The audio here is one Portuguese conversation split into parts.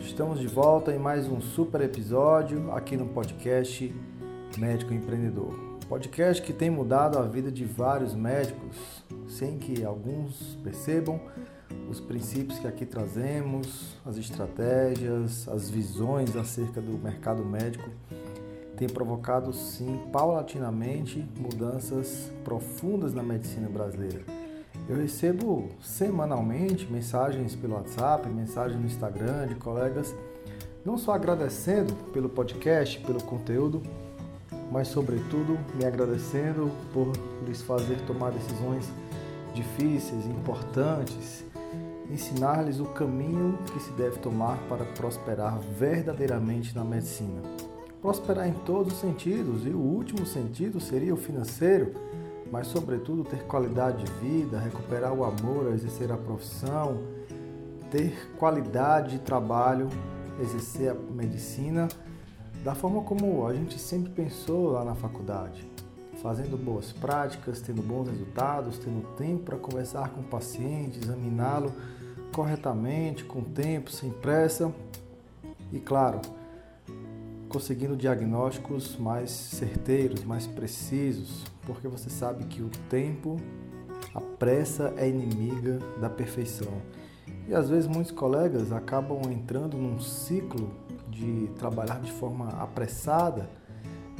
Estamos de volta em mais um super episódio aqui no podcast Médico Empreendedor. Podcast que tem mudado a vida de vários médicos, sem que alguns percebam os princípios que aqui trazemos, as estratégias, as visões acerca do mercado médico tem provocado sim paulatinamente mudanças profundas na medicina brasileira. Eu recebo semanalmente mensagens pelo WhatsApp, mensagens no Instagram de colegas, não só agradecendo pelo podcast, pelo conteúdo, mas sobretudo me agradecendo por lhes fazer tomar decisões difíceis, importantes, ensinar-lhes o caminho que se deve tomar para prosperar verdadeiramente na medicina. Prosperar em todos os sentidos, e o último sentido seria o financeiro, mas sobretudo ter qualidade de vida, recuperar o amor exercer a profissão, ter qualidade de trabalho, exercer a medicina da forma como a gente sempre pensou lá na faculdade, fazendo boas práticas, tendo bons resultados, tendo tempo para conversar com o paciente, examiná-lo corretamente, com tempo, sem pressa e, claro, conseguindo diagnósticos mais certeiros, mais precisos, porque você sabe que o tempo, a pressa é inimiga da perfeição. E às vezes muitos colegas acabam entrando num ciclo de trabalhar de forma apressada,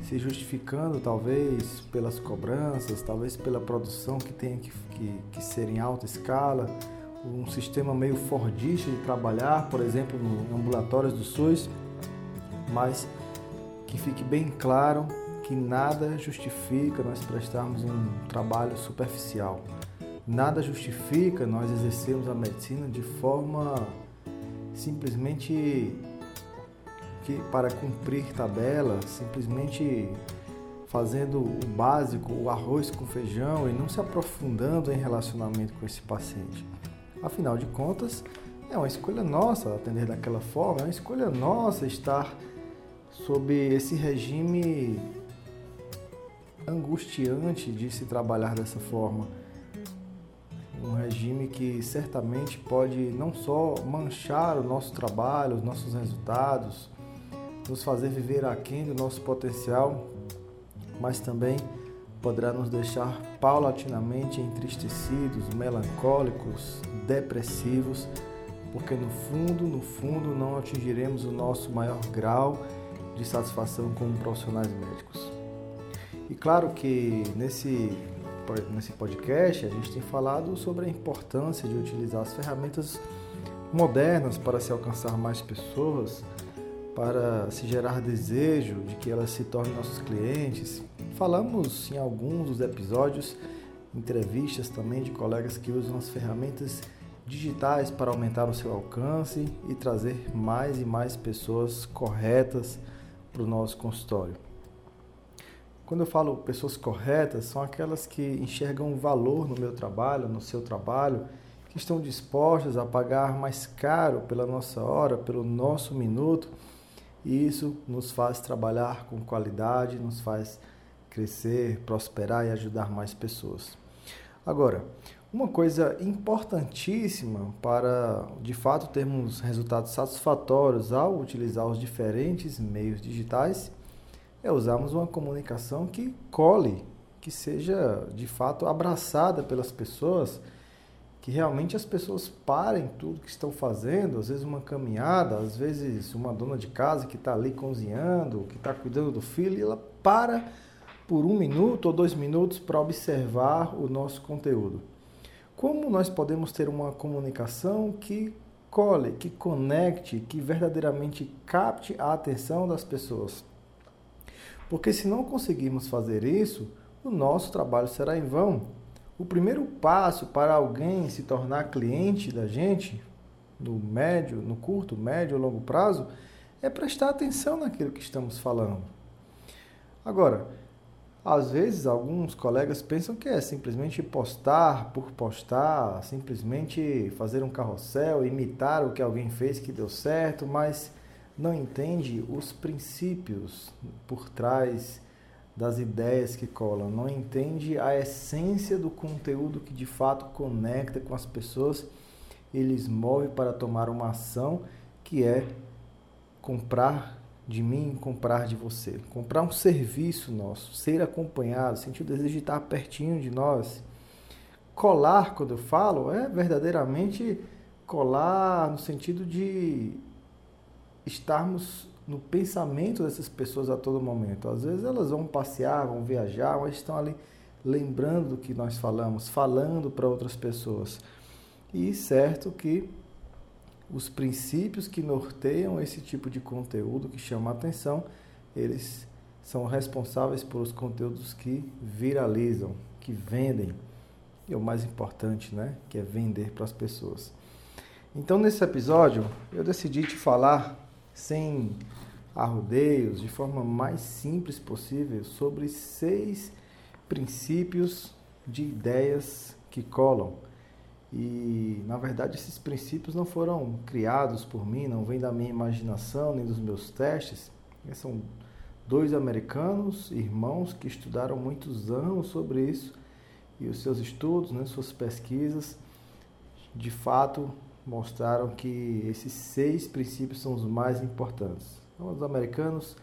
se justificando talvez pelas cobranças, talvez pela produção que tem que, que, que ser em alta escala, um sistema meio fordista de trabalhar, por exemplo, no ambulatórios do SUS, mas que fique bem claro que nada justifica nós prestarmos um trabalho superficial. Nada justifica nós exercermos a medicina de forma simplesmente que para cumprir tabela, simplesmente fazendo o básico, o arroz com feijão e não se aprofundando em relacionamento com esse paciente. Afinal de contas, é uma escolha nossa atender daquela forma, é uma escolha nossa estar sob esse regime angustiante de se trabalhar dessa forma. Um regime que certamente pode não só manchar o nosso trabalho, os nossos resultados, nos fazer viver aquém do nosso potencial, mas também poderá nos deixar paulatinamente entristecidos, melancólicos, depressivos, porque no fundo, no fundo, não atingiremos o nosso maior grau de satisfação como profissionais médicos. E claro que nesse, nesse podcast a gente tem falado sobre a importância de utilizar as ferramentas modernas para se alcançar mais pessoas, para se gerar desejo de que elas se tornem nossos clientes. Falamos em alguns dos episódios, entrevistas também de colegas que usam as ferramentas digitais para aumentar o seu alcance e trazer mais e mais pessoas corretas para o nosso consultório. Quando eu falo pessoas corretas, são aquelas que enxergam valor no meu trabalho, no seu trabalho, que estão dispostas a pagar mais caro pela nossa hora, pelo nosso minuto, e isso nos faz trabalhar com qualidade, nos faz crescer, prosperar e ajudar mais pessoas. Agora, uma coisa importantíssima para de fato termos resultados satisfatórios ao utilizar os diferentes meios digitais é usarmos uma comunicação que cole, que seja de fato abraçada pelas pessoas, que realmente as pessoas parem tudo que estão fazendo, às vezes uma caminhada, às vezes uma dona de casa que está ali cozinhando, que está cuidando do filho, e ela para por um minuto ou dois minutos para observar o nosso conteúdo. Como nós podemos ter uma comunicação que cole, que conecte, que verdadeiramente capte a atenção das pessoas? Porque se não conseguirmos fazer isso, o nosso trabalho será em vão. O primeiro passo para alguém se tornar cliente da gente, no médio, no curto, médio ou longo prazo, é prestar atenção naquilo que estamos falando. Agora, às vezes alguns colegas pensam que é simplesmente postar por postar, simplesmente fazer um carrossel, imitar o que alguém fez que deu certo, mas não entende os princípios por trás das ideias que colam, não entende a essência do conteúdo que de fato conecta com as pessoas eles movem para tomar uma ação que é comprar de mim, comprar de você, comprar um serviço nosso, ser acompanhado, sentir o desejo de estar pertinho de nós. Colar, quando eu falo, é verdadeiramente colar no sentido de estarmos no pensamento dessas pessoas a todo momento. Às vezes elas vão passear, vão viajar, mas estão ali lembrando do que nós falamos, falando para outras pessoas. E certo que os princípios que norteiam esse tipo de conteúdo que chama a atenção, eles são responsáveis pelos conteúdos que viralizam, que vendem. E o mais importante, né, que é vender para as pessoas. Então, nesse episódio, eu decidi te falar sem arrodeios, de forma mais simples possível, sobre seis princípios de ideias que colam. E, na verdade, esses princípios não foram criados por mim, não vêm da minha imaginação nem dos meus testes. São dois americanos, irmãos, que estudaram muitos anos sobre isso e os seus estudos, né, suas pesquisas, de fato mostraram que esses seis princípios são os mais importantes. São os americanos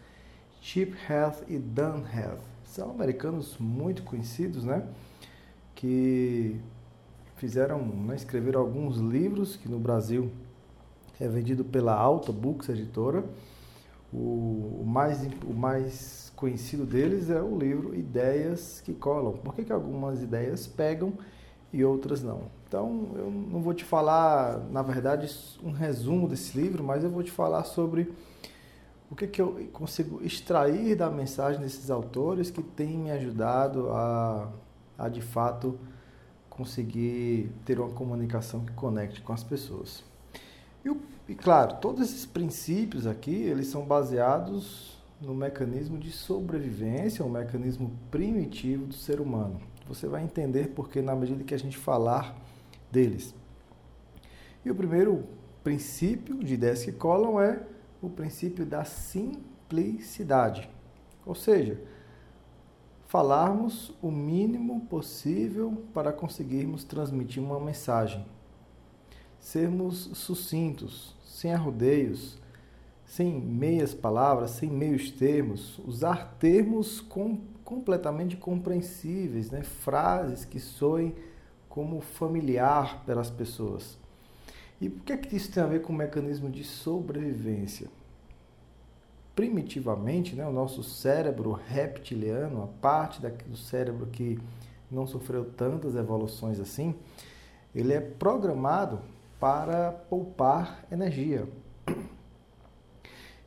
Chip Heath e Dan Heath. São americanos muito conhecidos, né? Que fizeram, né, escreveram alguns livros que no Brasil é vendido pela Alta Books Editora. O, o, mais, o mais conhecido deles é o livro Ideias que Colam. Por que, que algumas ideias pegam e outras não? Então, eu não vou te falar, na verdade, um resumo desse livro, mas eu vou te falar sobre o que, que eu consigo extrair da mensagem desses autores que têm me ajudado a, a de fato, conseguir ter uma comunicação que conecte com as pessoas. E, e, claro, todos esses princípios aqui, eles são baseados no mecanismo de sobrevivência, um mecanismo primitivo do ser humano. Você vai entender porque na medida que a gente falar deles. E o primeiro princípio de ideias que colam é o princípio da simplicidade. Ou seja, falarmos o mínimo possível para conseguirmos transmitir uma mensagem. Sermos sucintos, sem arrodeios, sem meias palavras, sem meios termos, usar termos com, completamente compreensíveis, né? frases que soem como familiar pelas pessoas. E por que, é que isso tem a ver com o mecanismo de sobrevivência? primitivamente, né, o nosso cérebro reptiliano, a parte do cérebro que não sofreu tantas evoluções assim, ele é programado para poupar energia.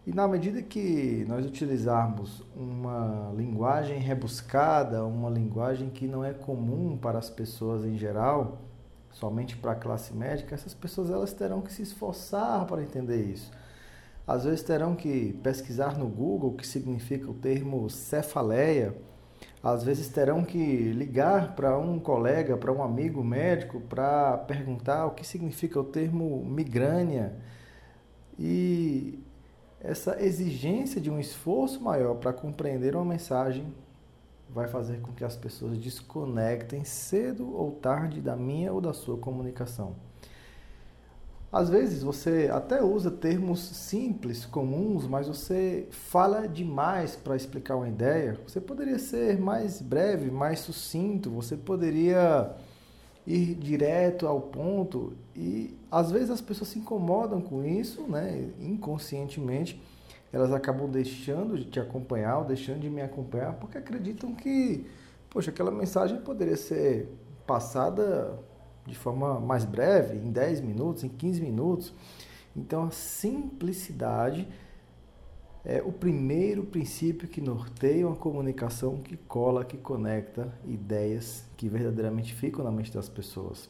E na medida que nós utilizarmos uma linguagem rebuscada, uma linguagem que não é comum para as pessoas em geral, somente para a classe médica, essas pessoas elas terão que se esforçar para entender isso às vezes terão que pesquisar no Google o que significa o termo cefaleia, às vezes terão que ligar para um colega, para um amigo médico, para perguntar o que significa o termo migrânia. E essa exigência de um esforço maior para compreender uma mensagem vai fazer com que as pessoas desconectem cedo ou tarde da minha ou da sua comunicação. Às vezes você até usa termos simples, comuns, mas você fala demais para explicar uma ideia. Você poderia ser mais breve, mais sucinto, você poderia ir direto ao ponto e às vezes as pessoas se incomodam com isso, né? Inconscientemente, elas acabam deixando de te acompanhar ou deixando de me acompanhar porque acreditam que, poxa, aquela mensagem poderia ser passada de forma mais breve, em 10 minutos, em 15 minutos. Então, a simplicidade é o primeiro princípio que norteia uma comunicação que cola, que conecta ideias que verdadeiramente ficam na mente das pessoas.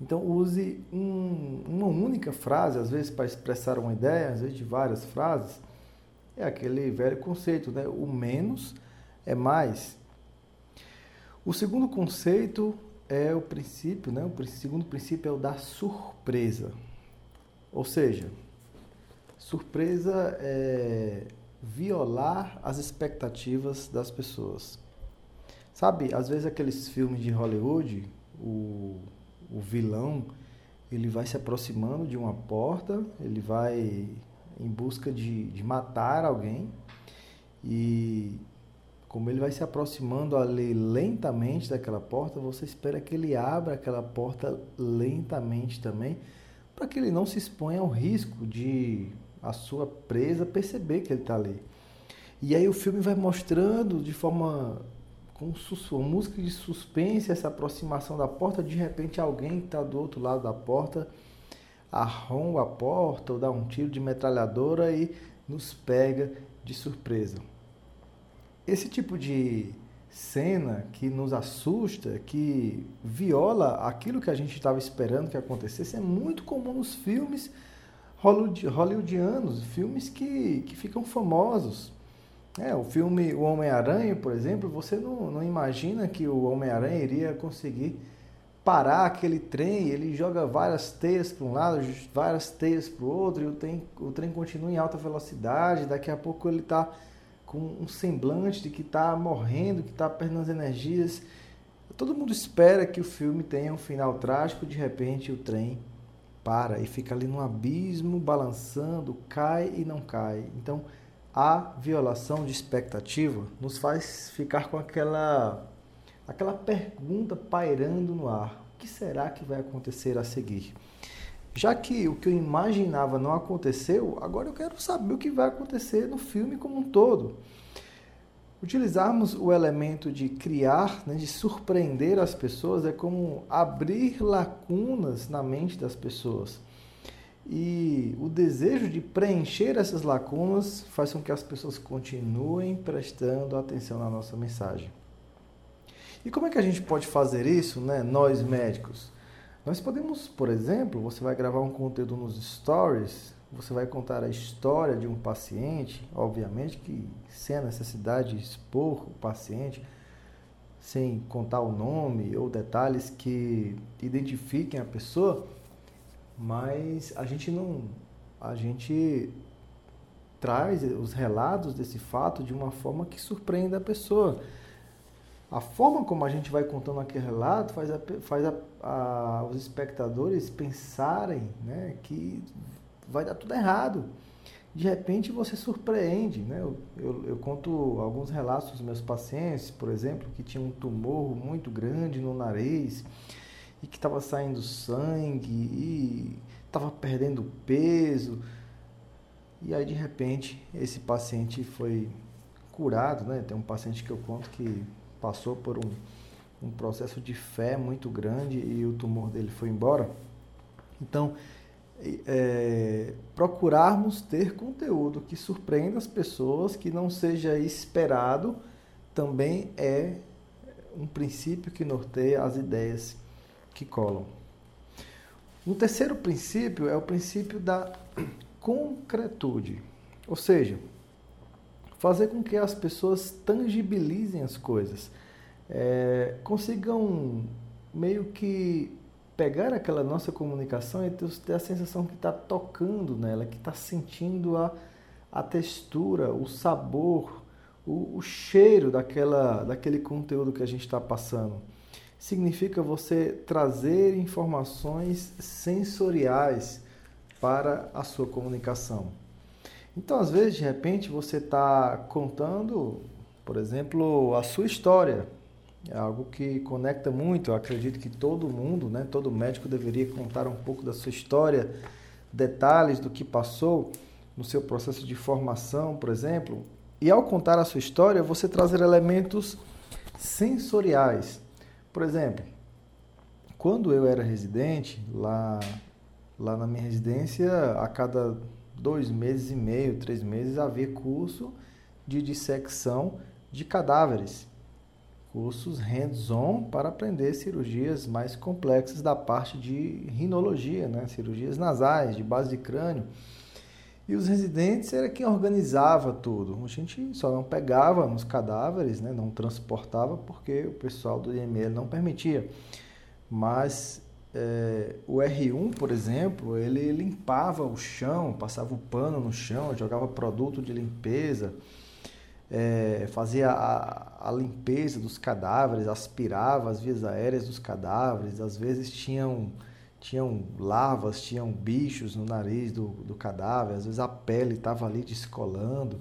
Então, use um, uma única frase, às vezes, para expressar uma ideia, às vezes de várias frases. É aquele velho conceito, né? O menos é mais. O segundo conceito é o princípio, né? O segundo princípio é o da surpresa. Ou seja, surpresa é violar as expectativas das pessoas. Sabe, às vezes aqueles filmes de Hollywood, o, o vilão, ele vai se aproximando de uma porta, ele vai em busca de, de matar alguém e como ele vai se aproximando ali lentamente daquela porta, você espera que ele abra aquela porta lentamente também, para que ele não se exponha ao risco de a sua presa perceber que ele está ali. E aí o filme vai mostrando de forma com uma música de suspense essa aproximação da porta, de repente alguém que está do outro lado da porta arromba a porta ou dá um tiro de metralhadora e nos pega de surpresa. Esse tipo de cena que nos assusta, que viola aquilo que a gente estava esperando que acontecesse, é muito comum nos filmes hollywoodianos, filmes que, que ficam famosos. É, o filme O Homem-Aranha, por exemplo, você não, não imagina que o Homem-Aranha iria conseguir parar aquele trem, ele joga várias teias para um lado, várias teias para o outro, e o trem, o trem continua em alta velocidade, daqui a pouco ele está com um semblante de que está morrendo, que está perdendo as energias. Todo mundo espera que o filme tenha um final trágico, de repente o trem para e fica ali no abismo, balançando, cai e não cai. Então, a violação de expectativa nos faz ficar com aquela aquela pergunta pairando no ar: o que será que vai acontecer a seguir? Já que o que eu imaginava não aconteceu, agora eu quero saber o que vai acontecer no filme como um todo. Utilizarmos o elemento de criar, né, de surpreender as pessoas, é como abrir lacunas na mente das pessoas. E o desejo de preencher essas lacunas faz com que as pessoas continuem prestando atenção na nossa mensagem. E como é que a gente pode fazer isso, né, nós médicos? Nós podemos, por exemplo, você vai gravar um conteúdo nos stories, você vai contar a história de um paciente, obviamente que sem a necessidade de expor o paciente, sem contar o nome ou detalhes que identifiquem a pessoa, mas a gente não a gente traz os relatos desse fato de uma forma que surpreenda a pessoa. A forma como a gente vai contando aquele relato faz, a, faz a, a, os espectadores pensarem né, que vai dar tudo errado. De repente você surpreende. Né? Eu, eu, eu conto alguns relatos dos meus pacientes, por exemplo, que tinham um tumor muito grande no nariz e que estava saindo sangue e estava perdendo peso. E aí de repente esse paciente foi curado, né? Tem um paciente que eu conto que passou por um, um processo de fé muito grande e o tumor dele foi embora. Então, é, procurarmos ter conteúdo que surpreenda as pessoas, que não seja esperado, também é um princípio que norteia as ideias que colam. Um terceiro princípio é o princípio da concretude, ou seja, fazer com que as pessoas tangibilizem as coisas, é, consigam meio que pegar aquela nossa comunicação e ter a sensação que está tocando nela, que está sentindo a, a textura, o sabor, o, o cheiro daquela, daquele conteúdo que a gente está passando. Significa você trazer informações sensoriais para a sua comunicação. Então, às vezes, de repente, você está contando, por exemplo, a sua história. É algo que conecta muito. Eu acredito que todo mundo, né, todo médico deveria contar um pouco da sua história, detalhes do que passou no seu processo de formação, por exemplo. E ao contar a sua história, você trazer elementos sensoriais. Por exemplo, quando eu era residente, lá, lá na minha residência, a cada dois meses e meio, três meses, havia curso de dissecção de cadáveres. Cursos hands-on para aprender cirurgias mais complexas da parte de rinologia, né? cirurgias nasais, de base de crânio. E os residentes era quem organizava tudo. A gente só não pegava nos cadáveres, né? não transportava, porque o pessoal do IML não permitia. Mas é, o R1, por exemplo, ele limpava o chão, passava o pano no chão, jogava produto de limpeza, é, fazia a, a, limpeza dos cadáveres, aspirava as vias aéreas dos cadáveres, às vezes tinham, tinham larvas, tinham bichos no nariz do, do cadáver, às vezes a pele estava ali descolando.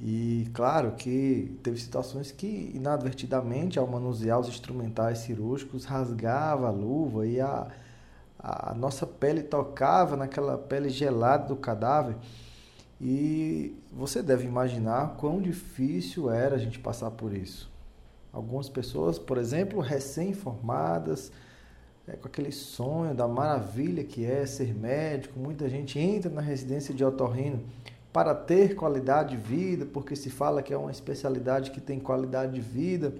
E claro que teve situações que inadvertidamente, ao manusear os instrumentais cirúrgicos, rasgava a luva e a, a nossa pele tocava naquela pele gelada do cadáver. E você deve imaginar quão difícil era a gente passar por isso. Algumas pessoas, por exemplo, recém-formadas, é, com aquele sonho da maravilha que é ser médico, muita gente entra na residência de otorrino para ter qualidade de vida, porque se fala que é uma especialidade que tem qualidade de vida.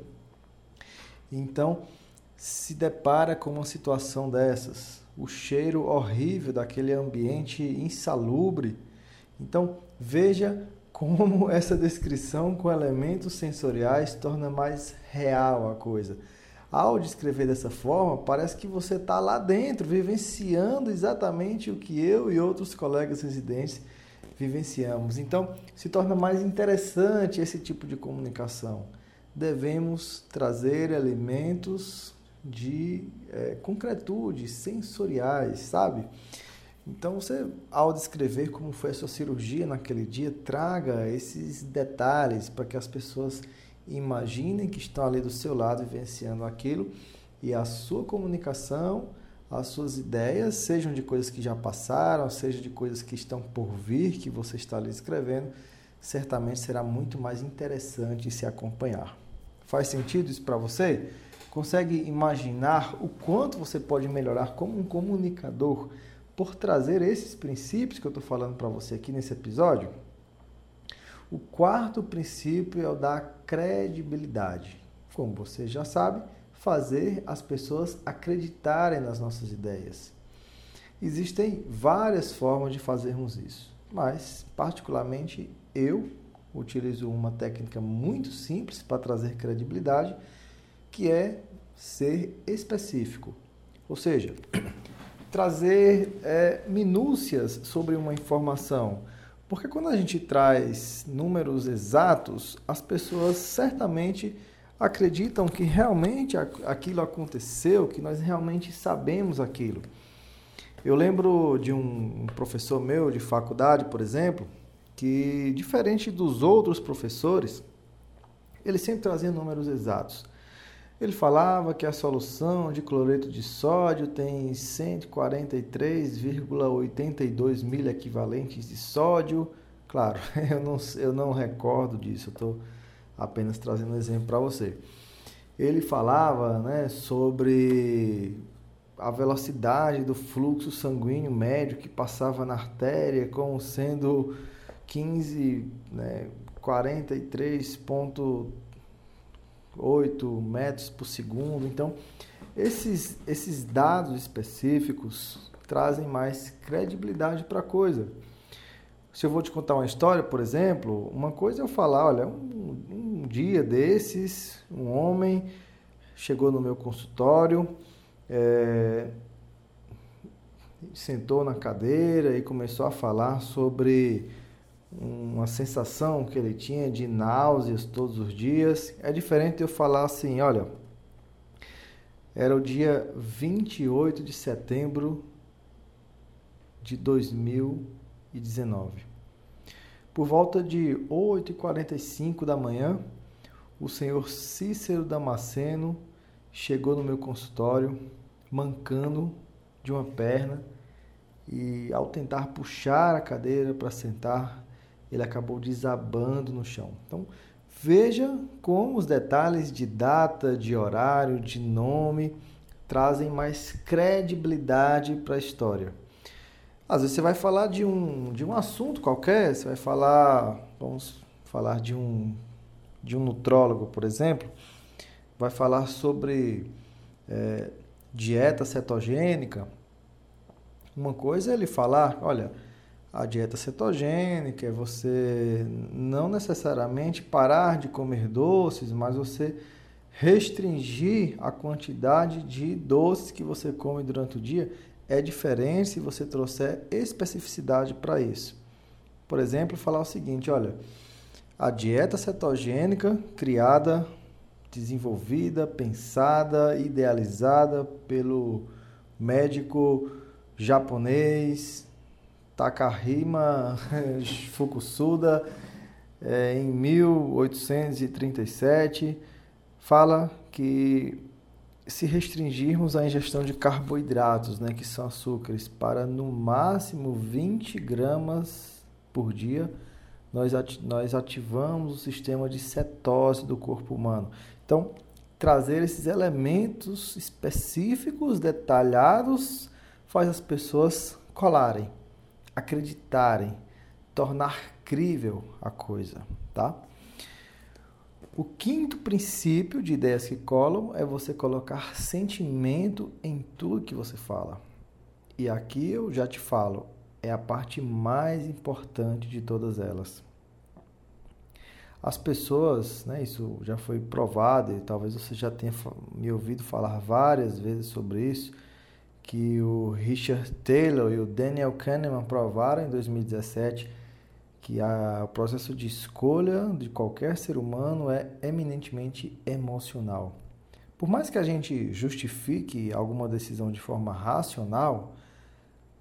Então, se depara com uma situação dessas, o cheiro horrível daquele ambiente insalubre. Então, veja como essa descrição com elementos sensoriais torna mais real a coisa. Ao descrever dessa forma, parece que você está lá dentro, vivenciando exatamente o que eu e outros colegas residentes vivenciamos. Então, se torna mais interessante esse tipo de comunicação. Devemos trazer elementos de é, concretude, sensoriais, sabe? Então, você, ao descrever como foi a sua cirurgia naquele dia, traga esses detalhes para que as pessoas imaginem que estão ali do seu lado vivenciando aquilo e a sua comunicação, as suas ideias, sejam de coisas que já passaram, seja de coisas que estão por vir, que você está ali escrevendo, certamente será muito mais interessante se acompanhar. Faz sentido isso para você? Consegue imaginar o quanto você pode melhorar como um comunicador? Por trazer esses princípios que eu estou falando para você aqui nesse episódio. O quarto princípio é o da credibilidade. Como você já sabe, fazer as pessoas acreditarem nas nossas ideias. Existem várias formas de fazermos isso, mas, particularmente, eu utilizo uma técnica muito simples para trazer credibilidade, que é ser específico. Ou seja, trazer é, minúcias sobre uma informação. Porque quando a gente traz números exatos, as pessoas certamente acreditam que realmente aquilo aconteceu, que nós realmente sabemos aquilo. Eu lembro de um professor meu de faculdade, por exemplo, que diferente dos outros professores, ele sempre trazia números exatos. Ele falava que a solução de cloreto de sódio tem 143,82 mil equivalentes de sódio. Claro, eu não, eu não recordo disso, eu estou apenas trazendo um exemplo para você. Ele falava né, sobre a velocidade do fluxo sanguíneo médio que passava na artéria como sendo 15, né, 43 8 metros por segundo. Então, esses, esses dados específicos trazem mais credibilidade para a coisa. Se eu vou te contar uma história, por exemplo, uma coisa é eu falar, olha, um, um dia desses, um homem chegou no meu consultório, é, sentou na cadeira e começou a falar sobre uma sensação que ele tinha de náuseas todos os dias. É diferente eu falar assim, olha, era o dia 28 de setembro de 2019. Por volta de 8h45 da manhã, o senhor Cícero Damasceno chegou no meu consultório mancando de uma perna e ao tentar puxar a cadeira para sentar, ele acabou desabando no chão. Então, veja como os detalhes de data, de horário, de nome trazem mais credibilidade para a história. Às vezes você vai falar de um, de um assunto qualquer, você vai falar, vamos falar de um, de um nutrólogo, por exemplo, vai falar sobre é, dieta cetogênica. Uma coisa é ele falar, olha, a dieta cetogênica é você não necessariamente parar de comer doces, mas você restringir a quantidade de doces que você come durante o dia. É diferente se você trouxer especificidade para isso. Por exemplo, falar o seguinte: olha, a dieta cetogênica criada, desenvolvida, pensada, idealizada pelo médico japonês Takahima Fukusuda, é, em 1837, fala que se restringirmos a ingestão de carboidratos, né, que são açúcares, para no máximo 20 gramas por dia, nós, nós ativamos o sistema de cetose do corpo humano. Então, trazer esses elementos específicos, detalhados, faz as pessoas colarem, acreditarem, tornar crível a coisa, tá? O quinto princípio de ideias que colam é você colocar sentimento em tudo que você fala. E aqui eu já te falo, é a parte mais importante de todas elas. As pessoas, né, isso já foi provado e talvez você já tenha me ouvido falar várias vezes sobre isso, que o Richard Taylor e o Daniel Kahneman provaram em 2017 que a, o processo de escolha de qualquer ser humano é eminentemente emocional. Por mais que a gente justifique alguma decisão de forma racional,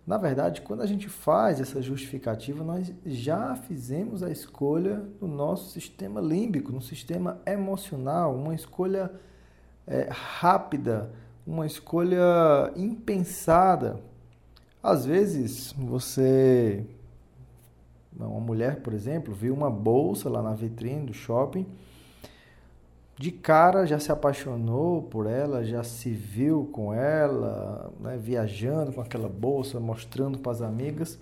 na verdade, quando a gente faz essa justificativa, nós já fizemos a escolha no nosso sistema límbico, no sistema emocional, uma escolha é, rápida, uma escolha impensada. Às vezes, você uma mulher, por exemplo, viu uma bolsa lá na vitrine do shopping, de cara já se apaixonou por ela, já se viu com ela, né, viajando com aquela bolsa, mostrando para as amigas.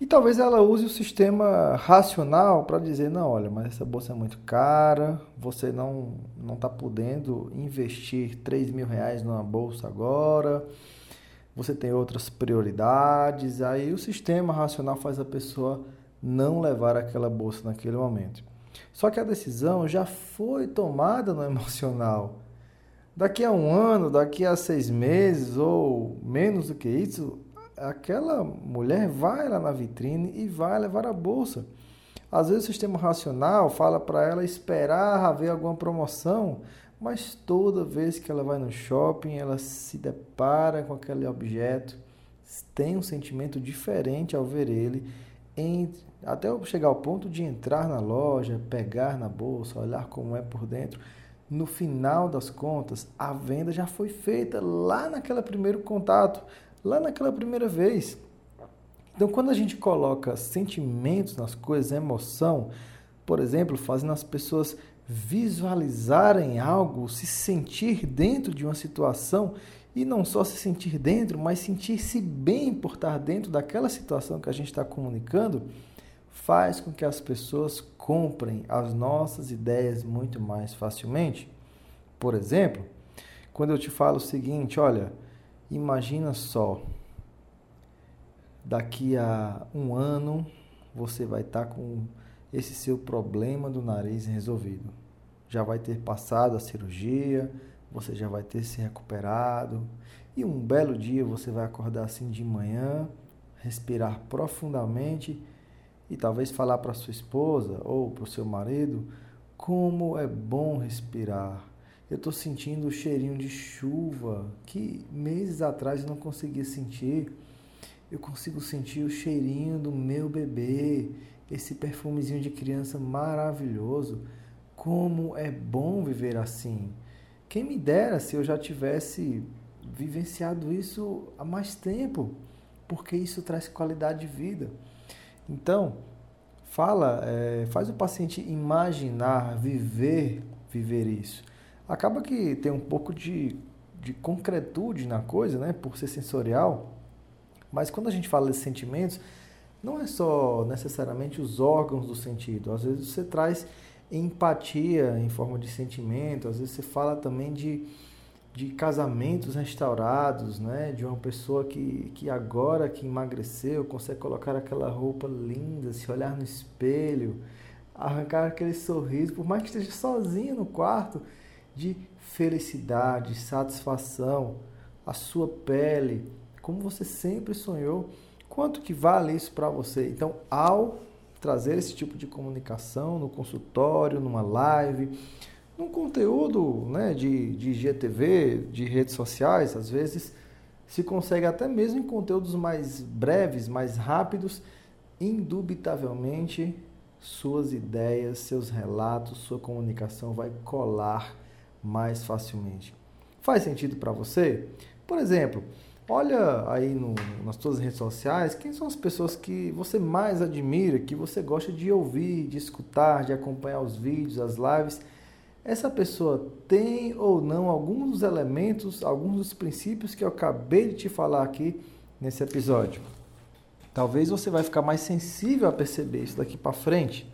E talvez ela use o sistema racional para dizer, não, olha, mas essa bolsa é muito cara, você não não está podendo investir 3 mil reais numa bolsa agora, você tem outras prioridades. Aí o sistema racional faz a pessoa não levar aquela bolsa naquele momento. Só que a decisão já foi tomada no emocional. Daqui a um ano, daqui a seis meses ou menos do que isso, aquela mulher vai lá na vitrine e vai levar a bolsa. Às vezes o sistema racional fala para ela esperar haver alguma promoção, mas toda vez que ela vai no shopping, ela se depara com aquele objeto, tem um sentimento diferente ao ver ele entre, até chegar ao ponto de entrar na loja, pegar na bolsa, olhar como é por dentro. No final das contas, a venda já foi feita lá naquele primeiro contato, lá naquela primeira vez. Então, quando a gente coloca sentimentos nas coisas, emoção, por exemplo, fazendo as pessoas visualizarem algo, se sentir dentro de uma situação, e não só se sentir dentro, mas sentir-se bem por estar dentro daquela situação que a gente está comunicando, faz com que as pessoas comprem as nossas ideias muito mais facilmente. Por exemplo, quando eu te falo o seguinte, olha, imagina só, daqui a um ano você vai estar tá com esse seu problema do nariz resolvido. Já vai ter passado a cirurgia, você já vai ter se recuperado e um belo dia você vai acordar assim de manhã, respirar profundamente e talvez falar para sua esposa ou para o seu marido como é bom respirar. Eu estou sentindo o cheirinho de chuva que meses atrás eu não conseguia sentir. Eu consigo sentir o cheirinho do meu bebê, esse perfumezinho de criança maravilhoso. Como é bom viver assim. Quem me dera se eu já tivesse vivenciado isso há mais tempo, porque isso traz qualidade de vida. Então, fala, é, faz o paciente imaginar, viver, viver isso. Acaba que tem um pouco de, de concretude na coisa, né, por ser sensorial, mas quando a gente fala de sentimentos, não é só necessariamente os órgãos do sentido. Às vezes você traz empatia em forma de sentimento, às vezes você fala também de, de casamentos restaurados, né? de uma pessoa que, que agora que emagreceu consegue colocar aquela roupa linda, se olhar no espelho, arrancar aquele sorriso, por mais que esteja sozinho no quarto, de felicidade, satisfação, a sua pele, como você sempre sonhou, quanto que vale isso para você? Então, ao trazer esse tipo de comunicação no consultório, numa live, num conteúdo né, de, de GTV, de redes sociais, às vezes se consegue até mesmo em conteúdos mais breves, mais rápidos, indubitavelmente suas ideias, seus relatos, sua comunicação vai colar mais facilmente. Faz sentido para você? Por exemplo, olha aí no, nas suas redes sociais quem são as pessoas que você mais admira, que você gosta de ouvir, de escutar, de acompanhar os vídeos, as lives. Essa pessoa tem ou não alguns dos elementos, alguns dos princípios que eu acabei de te falar aqui nesse episódio? Talvez você vai ficar mais sensível a perceber isso daqui para frente.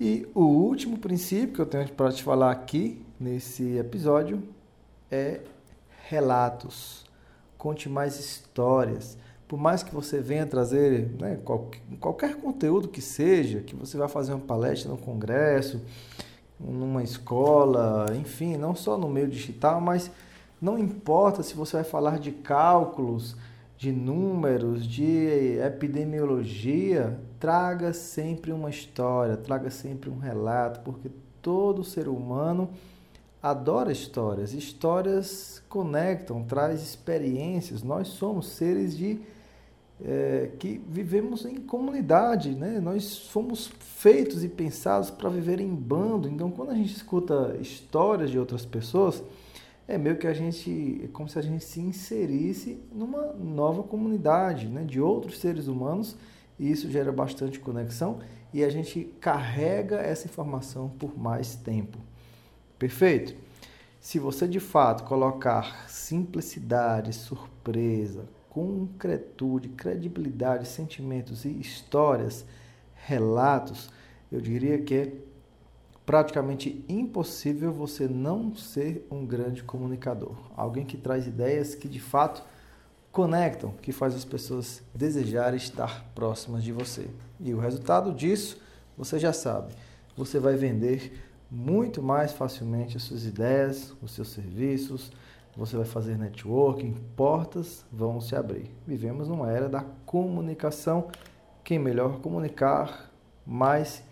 E o último princípio que eu tenho para te falar aqui nesse episódio é relatos. Conte mais histórias. Por mais que você venha trazer né, qualquer, qualquer conteúdo que seja, que você vai fazer uma palestra no congresso, numa escola, enfim, não só no meio digital, mas não importa se você vai falar de cálculos, de números, de epidemiologia, traga sempre uma história, traga sempre um relato, porque todo ser humano adora histórias. Histórias conectam, traz experiências. Nós somos seres de é, que vivemos em comunidade, né? Nós fomos feitos e pensados para viver em bando. Então, quando a gente escuta histórias de outras pessoas, é meio que a gente, é como se a gente se inserisse numa nova comunidade, né? De outros seres humanos. E isso gera bastante conexão e a gente carrega essa informação por mais tempo. Perfeito? Se você de fato colocar simplicidade, surpresa, concretude, credibilidade, sentimentos e histórias, relatos, eu diria que é praticamente impossível você não ser um grande comunicador. Alguém que traz ideias que de fato conectam, que faz as pessoas desejarem estar próximas de você. E o resultado disso, você já sabe. Você vai vender muito mais facilmente as suas ideias, os seus serviços, você vai fazer networking, portas vão se abrir. Vivemos numa era da comunicação. Quem melhor comunicar, mais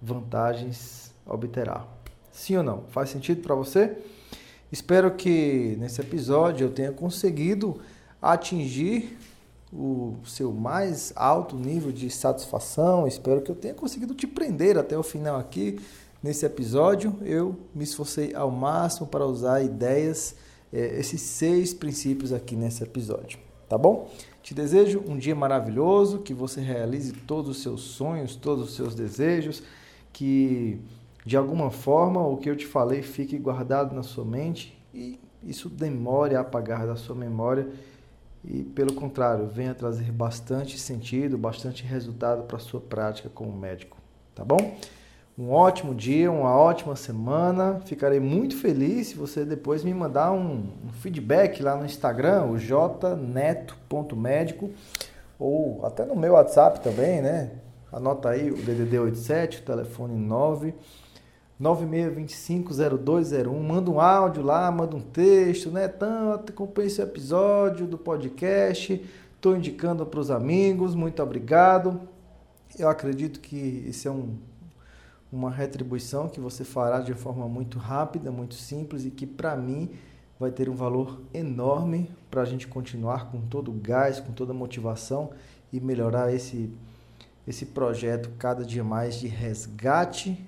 vantagens obterá. Sim ou não? Faz sentido para você? Espero que nesse episódio eu tenha conseguido atingir o seu mais alto nível de satisfação. Espero que eu tenha conseguido te prender até o final aqui nesse episódio. Eu me esforcei ao máximo para usar ideias é, esses seis princípios aqui nesse episódio, tá bom? Te desejo um dia maravilhoso, que você realize todos os seus sonhos, todos os seus desejos, que de alguma forma o que eu te falei fique guardado na sua mente e isso demore a apagar da sua memória e, pelo contrário, venha trazer bastante sentido, bastante resultado para a sua prática como médico, tá bom? Um ótimo dia, uma ótima semana. Ficarei muito feliz se você depois me mandar um, um feedback lá no Instagram, o jneto.médico, ou até no meu WhatsApp também, né? Anota aí o DDD 87, o telefone 9 96250201. Manda um áudio lá, manda um texto, né? Tanto acompanhe esse episódio do podcast. Estou indicando para os amigos. Muito obrigado. Eu acredito que esse é um uma retribuição que você fará de forma muito rápida, muito simples e que para mim vai ter um valor enorme para a gente continuar com todo o gás, com toda a motivação e melhorar esse, esse projeto cada dia mais de resgate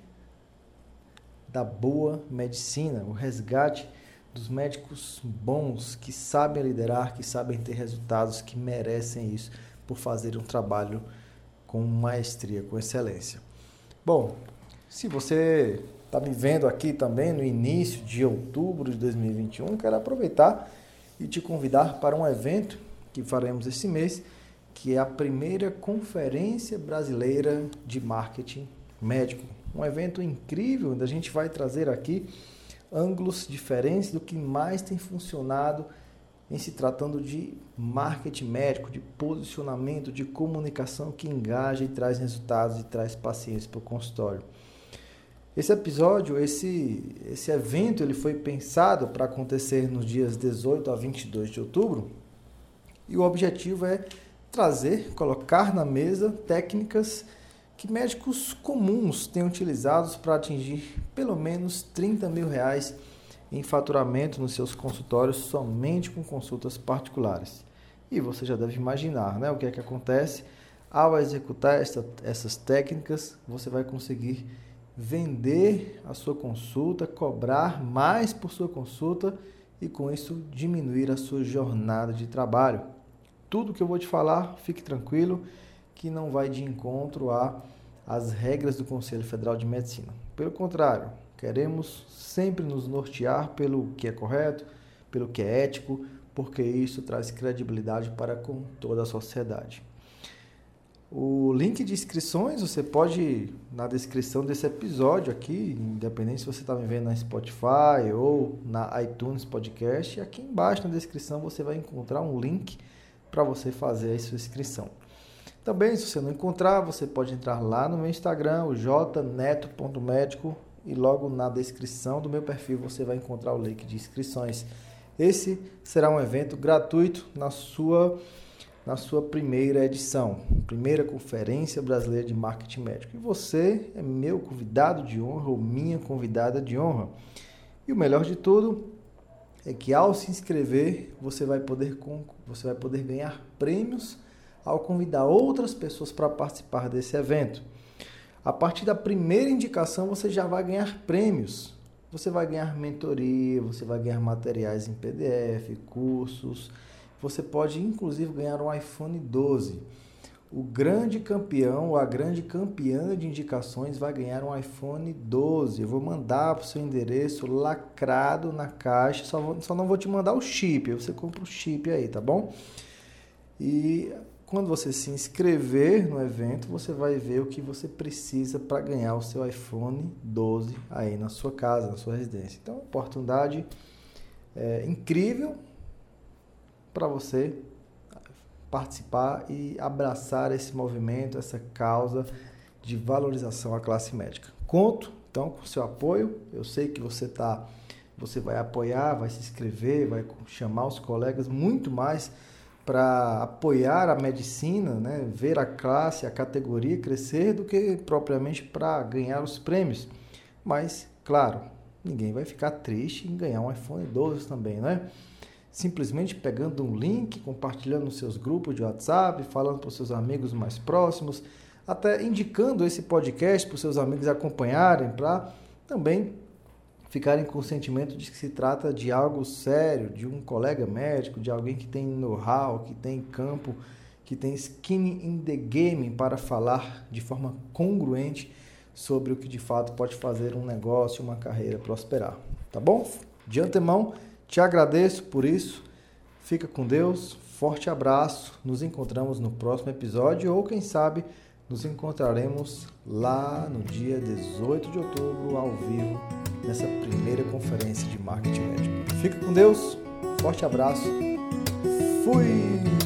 da boa medicina, o resgate dos médicos bons que sabem liderar, que sabem ter resultados, que merecem isso por fazer um trabalho com maestria, com excelência. Bom, se você está me vendo aqui também no início de outubro de 2021, quero aproveitar e te convidar para um evento que faremos esse mês, que é a primeira Conferência Brasileira de Marketing Médico. Um evento incrível, onde a gente vai trazer aqui ângulos diferentes do que mais tem funcionado em se tratando de marketing médico, de posicionamento, de comunicação que engaja e traz resultados e traz pacientes para o consultório. Esse episódio, esse, esse evento, ele foi pensado para acontecer nos dias 18 a 22 de outubro e o objetivo é trazer, colocar na mesa técnicas que médicos comuns têm utilizado para atingir pelo menos 30 mil reais em faturamento nos seus consultórios somente com consultas particulares. E você já deve imaginar né, o que é que acontece. Ao executar esta, essas técnicas, você vai conseguir vender a sua consulta, cobrar mais por sua consulta e com isso diminuir a sua jornada de trabalho. Tudo que eu vou te falar, fique tranquilo, que não vai de encontro as regras do Conselho Federal de Medicina. Pelo contrário, queremos sempre nos nortear pelo que é correto, pelo que é ético, porque isso traz credibilidade para com toda a sociedade. O link de inscrições você pode na descrição desse episódio aqui, independente se você está me vendo na Spotify ou na iTunes Podcast, aqui embaixo na descrição você vai encontrar um link para você fazer a sua inscrição. Também, se você não encontrar, você pode entrar lá no meu Instagram, o jneto.médico, e logo na descrição do meu perfil você vai encontrar o link de inscrições. Esse será um evento gratuito na sua na sua primeira edição, primeira Conferência Brasileira de Marketing Médico. E você é meu convidado de honra ou minha convidada de honra. E o melhor de tudo é que ao se inscrever, você vai poder você vai poder ganhar prêmios ao convidar outras pessoas para participar desse evento. A partir da primeira indicação, você já vai ganhar prêmios. Você vai ganhar mentoria, você vai ganhar materiais em PDF, cursos. Você pode inclusive ganhar um iPhone 12. O grande campeão ou a grande campeã de indicações vai ganhar um iPhone 12. Eu vou mandar para o seu endereço lacrado na caixa. Só, vou, só não vou te mandar o chip. Você compra o chip aí, tá bom? E quando você se inscrever no evento, você vai ver o que você precisa para ganhar o seu iPhone 12 aí na sua casa, na sua residência. Então, oportunidade é, incrível para você participar e abraçar esse movimento, essa causa de valorização à classe médica. Conto então com seu apoio. Eu sei que você tá, você vai apoiar, vai se inscrever, vai chamar os colegas muito mais para apoiar a medicina, né, ver a classe, a categoria crescer, do que propriamente para ganhar os prêmios. Mas, claro, ninguém vai ficar triste em ganhar um iPhone 12 também, né? Simplesmente pegando um link, compartilhando nos seus grupos de WhatsApp, falando para os seus amigos mais próximos, até indicando esse podcast para os seus amigos acompanharem, para também ficarem com o sentimento de que se trata de algo sério, de um colega médico, de alguém que tem know-how, que tem campo, que tem skin in the game para falar de forma congruente sobre o que de fato pode fazer um negócio, uma carreira prosperar. Tá bom? De antemão, te agradeço por isso. Fica com Deus. Forte abraço. Nos encontramos no próximo episódio ou quem sabe nos encontraremos lá no dia 18 de outubro ao vivo nessa primeira conferência de marketing médico. Fica com Deus, forte abraço, fui!